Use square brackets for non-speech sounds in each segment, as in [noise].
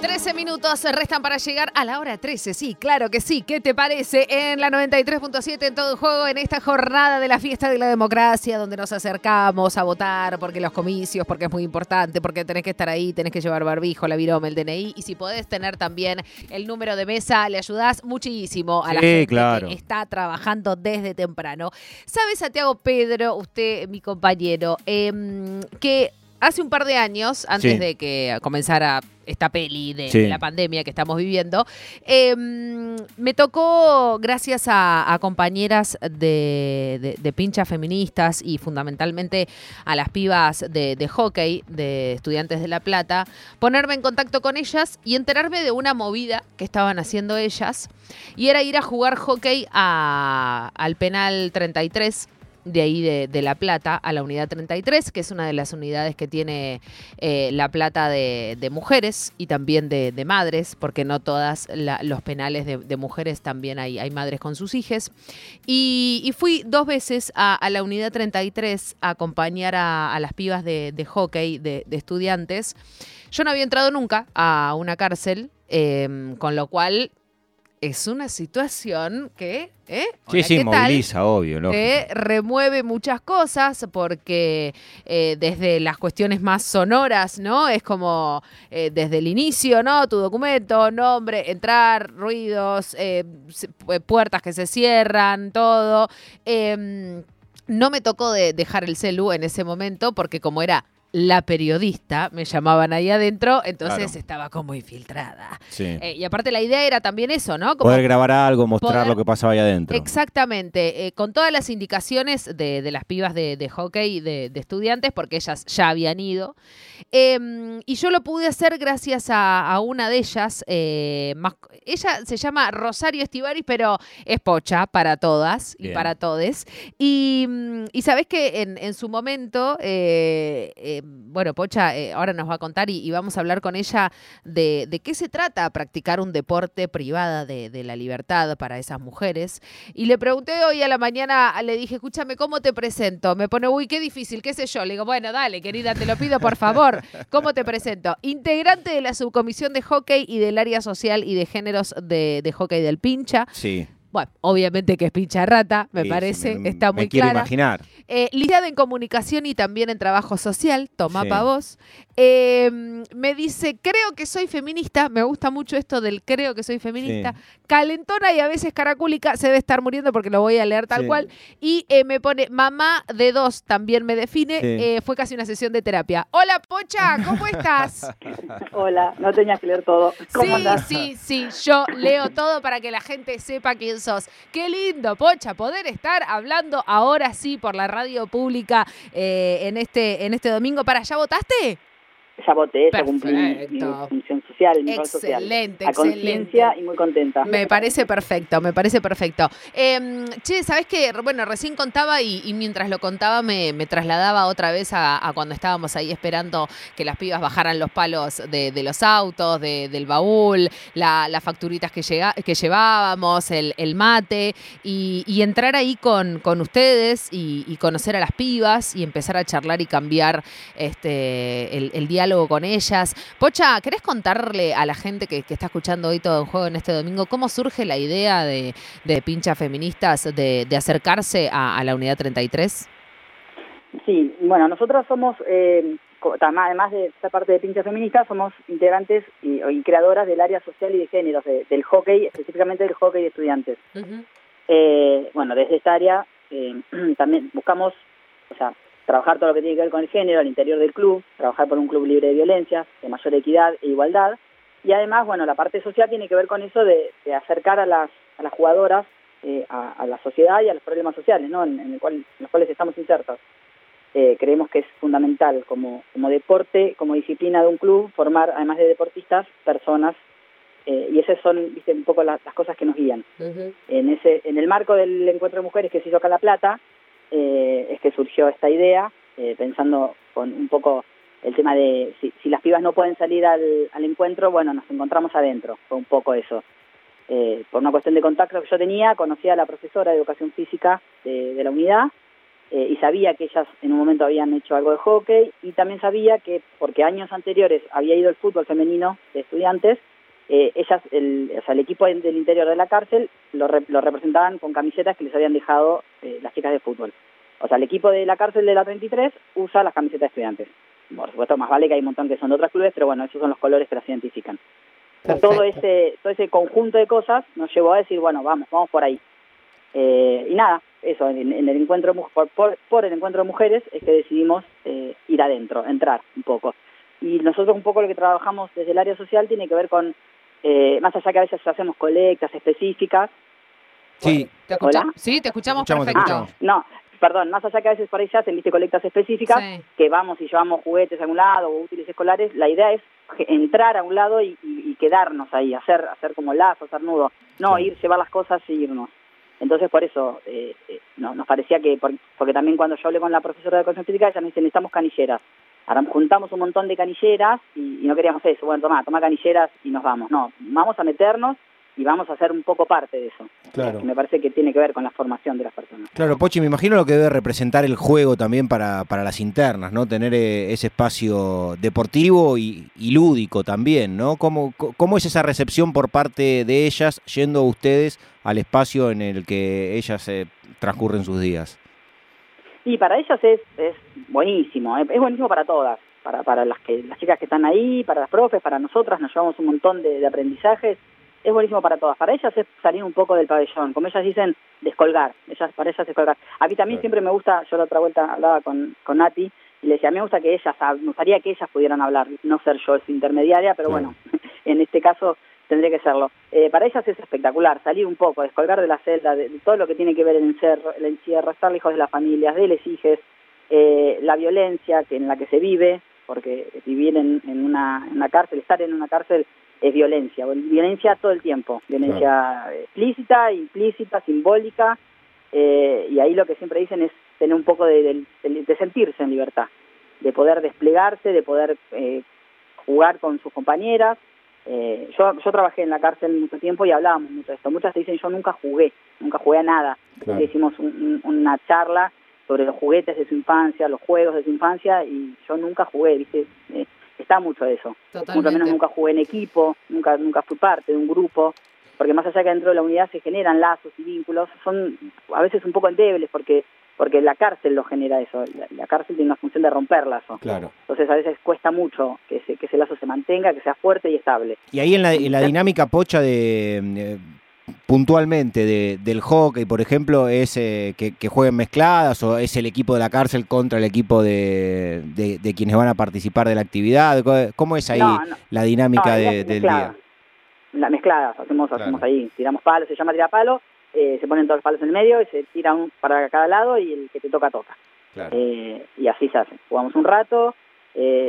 13 minutos restan para llegar a la hora 13. Sí, claro que sí. ¿Qué te parece? En la 93.7 en todo el juego, en esta jornada de la fiesta de la democracia, donde nos acercamos a votar, porque los comicios, porque es muy importante, porque tenés que estar ahí, tenés que llevar barbijo, la virome, el DNI. Y si podés tener también el número de mesa, le ayudás muchísimo a la Sí, gente claro. que está trabajando desde temprano. ¿Sabe, Santiago Pedro, usted, mi compañero, em, que hace un par de años, antes Sí. de que comenzara esta peli de, Sí. de la pandemia que estamos viviendo, em, me tocó, gracias a, a compañeras de, de, de pinchas feministas y fundamentalmente a las pibas de, de hockey, de estudiantes de La Plata, ponerme en contacto con ellas y enterarme de una movida que estaban haciendo ellas, y era ir a jugar hockey a- al penal 33 de ahí de, La Plata a la unidad 33, que es una de las unidades que tiene eh, La Plata de, mujeres y también de, madres, porque no todas los penales de, mujeres también hay, hay madres con sus hijes. Y, fui dos veces a, la unidad 33 a acompañar a, las pibas de, hockey, de, estudiantes. Yo no había entrado nunca a una cárcel, em, con lo cual es una situación que... ¿eh? Sí, Hola, sí, ¿qué tal? moviliza, obvio, lógico. que remueve muchas cosas porque eh, desde las cuestiones más sonoras, ¿no? Es como eh, desde el inicio, ¿no? Tu documento, nombre, entrar, ruidos, eh, puertas que se cierran, todo. Em, no me tocó de dejar el celu en ese momento porque como era la periodista, me llamaban ahí adentro, entonces Claro. estaba como infiltrada. Sí. Eh, y aparte la idea era también eso, ¿no? Como Poder grabar algo, mostrar poder- lo que pasaba ahí adentro. Exactamente, eh, con todas las indicaciones de, de las pibas de, de hockey de, de estudiantes, porque ellas ya habían ido. Em, y yo lo pude hacer gracias a, a una de ellas. eh, más- ella se llama Rosario Estivaris, pero es pocha para todas y para todes. Y, mm, y sabes que en, en su momento, eh, bueno, Pocha eh, ahora nos va a contar y, vamos a hablar con ella de, qué se trata practicar un deporte privada de, de la libertad para esas mujeres. Y le pregunté hoy a la mañana, le dije, escúchame, ¿cómo te presento? Me pone, uy, qué difícil, qué sé yo. Le digo, bueno, dale, querida, te lo pido por favor. ¿Cómo te presento? Integrante de la subcomisión de hockey y del área social y de géneros de, de hockey del Pincha. Sí. Bueno, obviamente que es pincha rata, me sí, parece, sí, me- está muy Me quiero clara. imaginar. Eh, en comunicación y también en trabajo social, toma Sí. pa' vos. Eh, me dice, creo que soy feminista, me gusta mucho esto del creo que soy feminista. Calentona y a veces caracúlica, se debe estar muriendo porque lo voy a leer tal Sí. cual. Y eh, me pone, mamá de dos también me define, Sí. Eh, fue casi una sesión de terapia. Hola Pocha, ¿cómo estás? [laughs] Hola, no tenías que leer todo. ¿Cómo Sí, andás? sí, sí, yo leo todo para que la gente sepa quién Qué lindo, Pocha, poder estar hablando ahora sí por la radio pública eh, en, este, en este domingo. ¿Para allá votaste? Ya voté, ya cumplí mi- función social, mi rol social. Excelente, A conciencia excelente. y muy contenta. Me parece perfecto, me parece perfecto. Eh, che, ¿sabes qué? Bueno, recién contaba y, y mientras lo contaba me, me trasladaba otra vez a, a cuando estábamos ahí esperando que las pibas bajaran los palos de, de los autos, de- del baúl, la- las facturitas que, llega- que llevábamos, el, el mate y, y entrar ahí con, con ustedes y, y conocer a las pibas y empezar a charlar y cambiar este, el, el diálogo con ellas. Pocha, ¿querés contarle a la gente que, que está escuchando hoy todo en juego en este domingo cómo surge la idea de, de pinchas feministas de, de acercarse a, a la unidad 33? Sí, bueno, nosotros somos, eh, además de esta parte de pincha feminista, somos integrantes y, y creadoras del área social y de géneros, de- del hockey, específicamente del hockey de estudiantes. Eh, bueno, desde esta área eh, [clears throat] también buscamos, o sea, trabajar todo lo que tiene que ver con el género al interior del club, trabajar por un club libre de violencia, de mayor equidad e igualdad. Y además, bueno, la parte social tiene que ver con eso de, de acercar a las, a las jugadoras eh, a, a la sociedad y a los problemas sociales, ¿no? En, en el cual, en los cuales estamos insertos. Eh, creemos que es fundamental como, como deporte, como disciplina de un club, formar, además de deportistas, personas. eh, y esas son, viste, un poco las- las cosas que nos guían en ese en el marco del encuentro de mujeres que se hizo acá en La Plata eh, es que surgió esta idea eh, pensando con un poco el tema de si, si las pibas no pueden salir al, al encuentro bueno nos encontramos adentro fue un poco eso. Eh, por una cuestión de contacto que yo tenía conocía a la profesora de educación física de, de la unidad eh, y sabía que ellas en un momento habían hecho algo de hockey y también sabía que, porque años anteriores había ido el fútbol femenino de estudiantes, eh, ellas, el, o sea, el equipo del interior de la cárcel lo, lo representaban con camisetas que les habían dejado eh, las chicas de fútbol. O sea, el equipo de la cárcel de la 33 usa las camisetas de estudiantes. Por supuesto, más vale que hay un montón que son de otros clubes, pero bueno, esos son los colores que las identifican. Todo ese, todo ese conjunto de cosas nos llevó a decir, bueno, vamos, vamos por ahí. Eh, y nada, eso, en, el encuentro por, por, el encuentro de mujeres es que decidimos eh, ir adentro, entrar un poco. Y nosotros un poco lo que trabajamos desde el área social tiene que ver con, eh, más allá que a veces hacemos colectas específicas. Sí, ¿te, sí, te escuchamos, perfecto. no, perdón, más allá que a veces por ahí se hacen ¿viste, colectas específicas, que vamos y llevamos juguetes a un lado o útiles escolares, la idea es entrar a un lado y, quedarnos ahí, hacer hacer como lazo, hacer nudo, no ir, llevar las cosas y irnos. Entonces, por eso eh, eh nos parecía que, porque también cuando yo hablé con la profesora de educación física, ella me dice, necesitamos canilleras. Ahora juntamos un montón de canilleras y, no queríamos eso. Bueno, toma, toma canilleras y nos vamos. No, vamos a meternos y vamos a ser un poco parte de eso. Claro. Me parece que tiene que ver con la formación de las personas. Claro, Pochi, me imagino lo que debe representar el juego también para, para las internas, ¿no? Tener eh, ese espacio deportivo y, lúdico también, ¿no? ¿Cómo, ¿Cómo es esa recepción por parte de ellas yendo ustedes al espacio en el que ellas eh, transcurren sus días? Y para ellas es, es buenísimo, eh, es buenísimo para todas, para, para las, que, las chicas que están ahí, para las profes, para nosotras, nos llevamos un montón de aprendizajes es buenísimo para todas. Para ellas es salir un poco del pabellón, como ellas dicen, descolgar. Ellas, para ellas descolgar. A mí también siempre me gusta, yo la otra vuelta hablaba con, con Nati, y le decía, a mí me gusta que ellas, me gustaría que ellas pudieran hablar, no ser yo su intermediaria, pero bueno, [laughs] en este caso tendría que serlo. Eh, para ellas es espectacular, salir un poco, descolgar de la celda, de, todo lo que tiene que ver el encierro, el encierro estar lejos de las familias, de los hijos, eh, la violencia que en la que se vive, porque vivir en, en, una, en una cárcel, estar en una cárcel es violencia, violencia todo el tiempo, violencia explícita, implícita, simbólica, eh, y ahí lo que siempre dicen es tener un poco de, sentirse en libertad, de poder desplegarse, de poder eh, jugar con sus compañeras. Eh, yo, yo trabajé en la cárcel mucho tiempo y hablábamos mucho de esto. Muchas te dicen, yo nunca jugué, nunca jugué a nada. Hicimos una charla sobre los juguetes de su infancia, los juegos de su infancia, y yo nunca jugué, ¿viste? está mucho de eso. Mucho menos nunca jugué en equipo, nunca nunca fui parte de un grupo, porque más allá que dentro de la unidad se generan lazos y vínculos, son a veces un poco endebles porque porque la cárcel lo genera eso, la, cárcel tiene una función de romper lazos. Claro. Entonces a veces cuesta mucho que ese, que ese lazo se mantenga, que sea fuerte y estable. Y ahí en la, en la dinámica pocha de puntualmente de, del hockey, por ejemplo, es eh, que, jueguen mezcladas o es el equipo de la cárcel contra el equipo de, de, quienes van a participar de la actividad? ¿Cómo es ahí la dinámica del día? La mezclada, hacemos, hacemos ahí, tiramos palos, se llama tirar palo, eh, se ponen todos los palos en el medio y se tiran para cada lado y el que te toca toca. Eh, y así se hace. Jugamos un rato,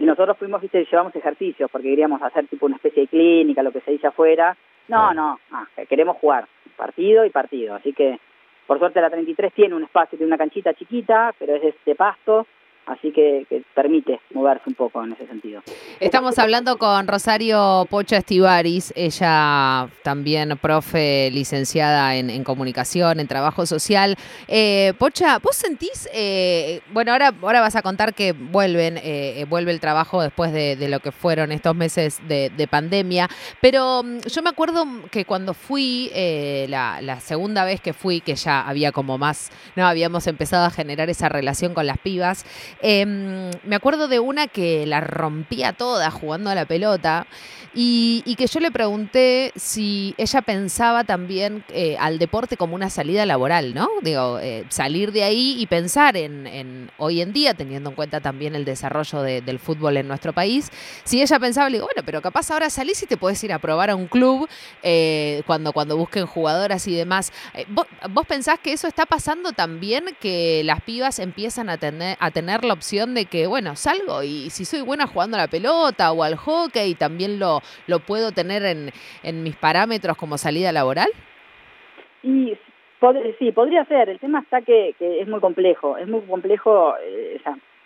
nosotros fuimos, viste, llevamos ejercicios porque queríamos hacer tipo una especie de clínica, lo que se dice afuera, no, no, ah, queremos jugar partido y partido. Así que, por suerte, la 33 tiene un espacio, tiene una canchita chiquita, pero es de pasto, así que, permite moverse un poco en ese sentido. Estamos hablando con Rosario Pocha Estivaris, ella también profe licenciada en, comunicación, en trabajo social. Eh, Pocha, ¿vos sentís, eh, bueno, ahora, ahora vas a contar que vuelven, eh, vuelve el trabajo después de, lo que fueron estos meses de, pandemia, pero mm, yo me acuerdo que cuando fui, la, la segunda vez que fui, que ya había como más, no, habíamos empezado a generar esa relación con las pibas, Em, me acuerdo de una que la rompía toda jugando a la pelota y, que yo le pregunté si ella pensaba también eh, al deporte como una salida laboral, ¿no? Digo, eh, salir de ahí y pensar en, hoy en día, teniendo en cuenta también el desarrollo del fútbol en nuestro país, si ella pensaba, le digo, bueno, pero capaz ahora salís y te puedes ir a probar a un club eh, cuando, cuando busquen jugadoras y demás. ¿vos, ¿vos, pensás que eso está pasando también, que las pibas empiezan a tener, a tener la opción de que, bueno, salgo y si soy buena jugando a la pelota o al hockey, también lo, lo puedo tener en, en mis parámetros como salida laboral? Y sí, podría ser. El tema está que, que es muy complejo. Es muy complejo. Eh,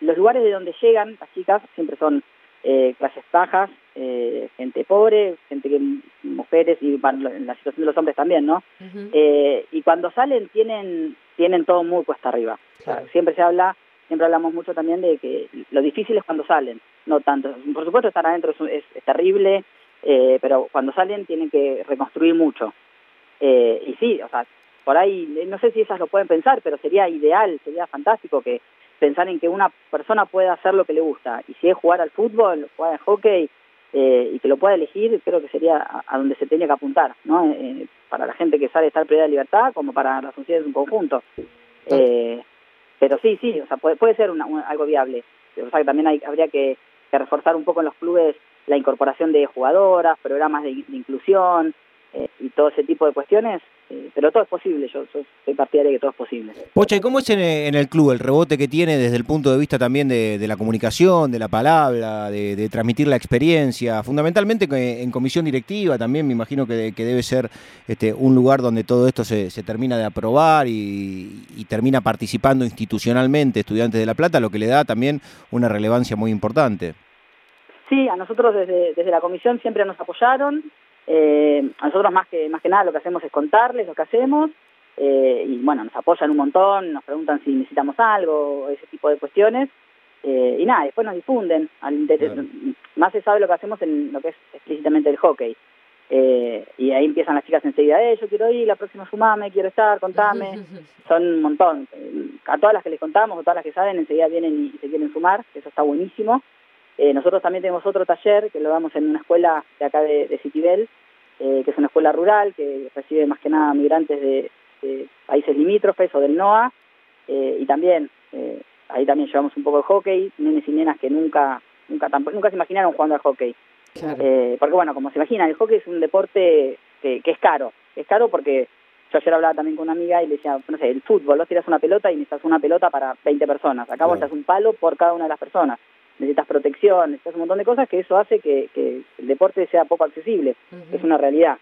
los lugares de donde llegan las chicas siempre son eh, clases bajas, eh, gente pobre, gente que mujeres y en la situación de los hombres también, ¿no? y cuando salen tienen tienen todo muy cuesta arriba. siempre se habla, siempre hablamos mucho también de que lo difícil es cuando salen, no tanto. Por supuesto estar adentro es, terrible, eh, pero cuando salen tienen que reconstruir mucho. Eh, y sí, o sea, por ahí, no sé si esas lo pueden pensar, pero sería ideal, sería fantástico que pensar en que una persona pueda hacer lo que le gusta. Y si es jugar al fútbol, jugar al hockey, eh, y que lo pueda elegir, creo que sería a, donde se tenía que apuntar, ¿no? Eh, para la gente que sale estar privada de libertad, como para la sociedad en un conjunto. Eh, pero sí, sí, o sea, puede, puede ser algo viable. O sea, que también hay, habría que, reforzar un poco en los clubes la incorporación de jugadoras, programas de inclusión, eh, y todo ese tipo de cuestiones, eh, pero todo es posible, yo, soy partidario de que todo es posible. Pocha, ¿y cómo es en, el club el rebote que tiene desde el punto de vista también de, la comunicación, de la palabra, de, transmitir la experiencia? Fundamentalmente en comisión directiva también me imagino que, debe ser este, un lugar donde todo esto se, termina de aprobar y, y, termina participando institucionalmente Estudiantes de La Plata, lo que le da también una relevancia muy importante. Sí, a nosotros desde, desde la comisión siempre nos apoyaron, eh, a nosotros más que, más que nada lo que hacemos es contarles lo que hacemos eh, y bueno, nos apoyan un montón, nos preguntan si necesitamos algo, ese tipo de cuestiones. Eh, y nada, después nos difunden. Al Más se sabe lo que hacemos en lo que es explícitamente el hockey. Eh, y ahí empiezan las chicas enseguida, eh, yo quiero ir, la próxima sumame, quiero estar, contame. [laughs] Son un montón. A todas las que les contamos, o todas las que saben, enseguida vienen y se quieren sumar, eso está buenísimo. Eh, nosotros también tenemos otro taller que lo damos en una escuela de acá de, de Citibel, eh, que es una escuela rural que recibe más que nada migrantes de, países limítrofes o del NOA, eh, y también ahí también llevamos un poco de hockey, nenes y nenas que nunca nunca nunca se imaginaron jugando al hockey. porque bueno, como se imaginan, el hockey es un deporte que, es caro, es caro porque yo ayer hablaba también con una amiga y le decía, no sé, el fútbol, vos tiras una pelota y necesitas una pelota para 20 personas, acá vos un palo por cada una de las personas necesitas protección, necesitas un montón de cosas que eso hace que, el deporte sea poco accesible, es una realidad.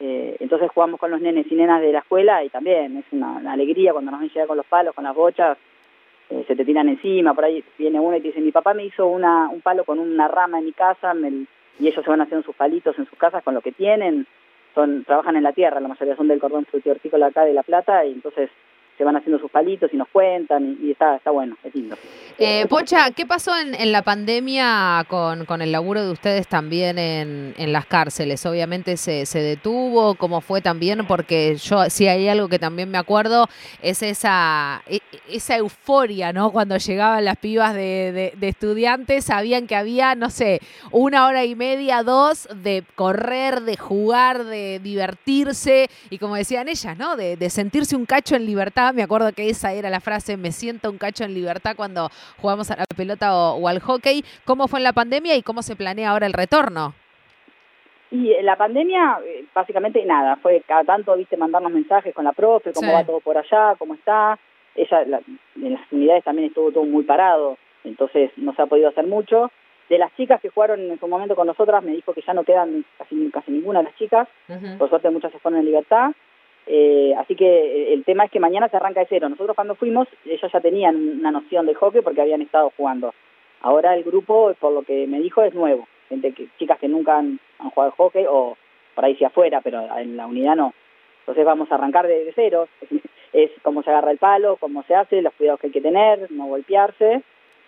Eh, entonces jugamos con los nenes y nenas de la escuela y también es una, alegría cuando nos ven llegar con los palos, con las bochas, eh, se te tiran encima, por ahí viene uno y te dice, mi papá me hizo una, un palo con una rama en mi casa y ellos se van haciendo sus palitos en sus casas con lo que tienen, son trabajan en la tierra, la mayoría son del cordón hortícola acá de La Plata y entonces se van haciendo sus palitos y nos cuentan y, está, está bueno, es lindo. Eh, Pocha, ¿qué pasó en, la pandemia con, con, el laburo de ustedes también en, en las cárceles? Obviamente se, se, detuvo, ¿cómo fue también? Porque yo, si hay algo que también me acuerdo, es esa, e, esa euforia, ¿no? Cuando llegaban las pibas de, de, estudiantes, sabían que había, no sé, una hora y media, dos, de correr, de jugar, de divertirse, y como decían ellas, ¿no? De, de sentirse un cacho en libertad me acuerdo que esa era la frase, me siento un cacho en libertad cuando jugamos a la pelota o, al hockey. ¿Cómo fue en la pandemia y cómo se planea ahora el retorno? Y la pandemia, eh, básicamente nada, fue cada tanto, viste, mandarnos mensajes con la profe, cómo va todo por allá, cómo está. Ella, en las unidades también estuvo todo muy parado, entonces no se ha podido hacer mucho. De las chicas que jugaron en su momento con nosotras, me dijo que ya no quedan casi, casi ninguna de las chicas. Por suerte muchas se fueron en libertad. Eh, así que eh, el tema es que mañana se arranca de cero. Nosotros cuando fuimos, ellos ya tenían una noción de hockey porque habían estado jugando. Ahora el grupo, por lo que me dijo, es nuevo. Gente que, chicas que nunca han, jugado hockey o por ahí sí afuera, pero en la unidad no. Entonces vamos a arrancar de, cero. Es, cómo se agarra el palo, cómo se hace, los cuidados que hay que tener, no golpearse.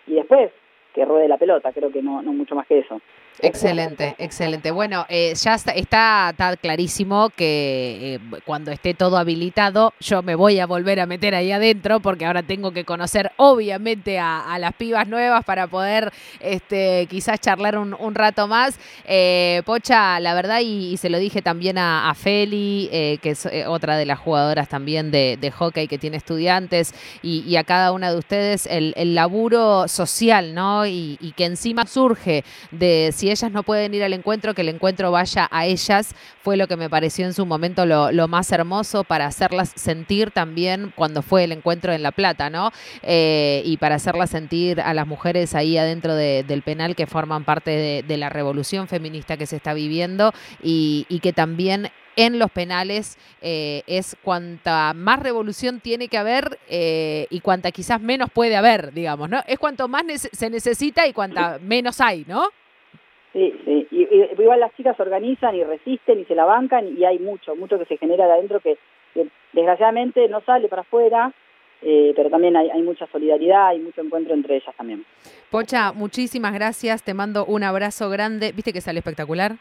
Y después que ruede la pelota, creo que no, no mucho más que eso. Excelente, excelente. Bueno, eh, ya está, está, clarísimo que eh, cuando esté todo habilitado, yo me voy a volver a meter ahí adentro porque ahora tengo que conocer obviamente a, las pibas nuevas para poder este, quizás charlar un, rato más. Eh, Pocha, la verdad, y, se lo dije también a, Feli, que es otra de las jugadoras también de, hockey que tiene estudiantes, y, a cada una de ustedes, el, laburo social, ¿no? Y, y que encima surge de si ellas no pueden ir al encuentro, que el encuentro vaya a ellas, fue lo que me pareció en su momento lo, más hermoso para hacerlas sentir también cuando fue el encuentro en La Plata, ¿no? Eh, y para hacerlas sentir a las mujeres ahí adentro del penal que forman parte de, la revolución feminista que se está viviendo y, que también en los penales eh, es cuanta más revolución tiene que haber eh, y cuanta quizás menos puede haber, digamos, ¿no? Es cuanto más se necesita y cuanta menos hay, ¿no? Sí, sí. Y, igual las chicas organizan y resisten y se la bancan y hay mucho, mucho que se genera de adentro que, desgraciadamente no sale para afuera eh, pero también hay, hay mucha solidaridad y mucho encuentro entre ellas también. Pocha, muchísimas gracias, te mando un abrazo grande. ¿Viste que sale espectacular?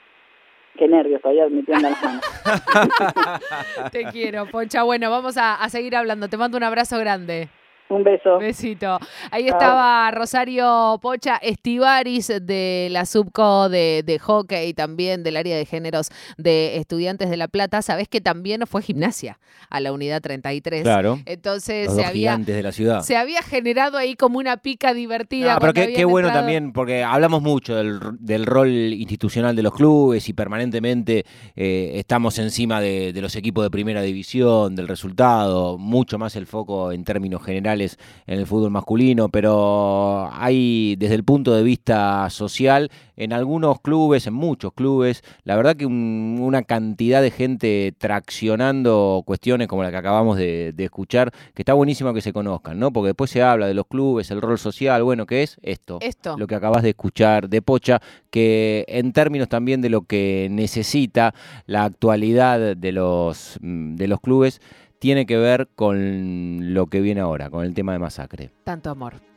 Qué nervios, todavía metiendo las manos. [laughs] Te quiero, Poncha. Bueno, vamos a, a seguir hablando. Te mando un abrazo grande. Un beso. Besito. Ahí estaba Rosario Pocha Estivaris de la subco de, de, hockey, también del área de géneros de Estudiantes de La Plata. Sabés que también fue gimnasia a la unidad 33. Claro. Entonces Los se dos había, gigantes de la ciudad. se había generado ahí como una pica divertida. No, pero qué, bueno entrado- también, porque hablamos mucho del, del rol institucional de los clubes y permanentemente eh, estamos encima de, de los equipos de primera división, del resultado, mucho más el foco en términos generales en el fútbol masculino, pero hay desde el punto de vista social, en algunos clubes, en muchos clubes, la verdad que un- una cantidad de gente traccionando cuestiones como la que acabamos de, de escuchar, que está buenísimo que se conozcan, ¿no? Porque después se habla de los clubes, el rol social, bueno, ¿qué es? Esto Esto. lo que acabas de escuchar de Pocha, que en términos también de lo que necesita la actualidad de los, mm, de los clubes, tiene que ver con lo que viene ahora, con el tema de masacre. Tanto amor.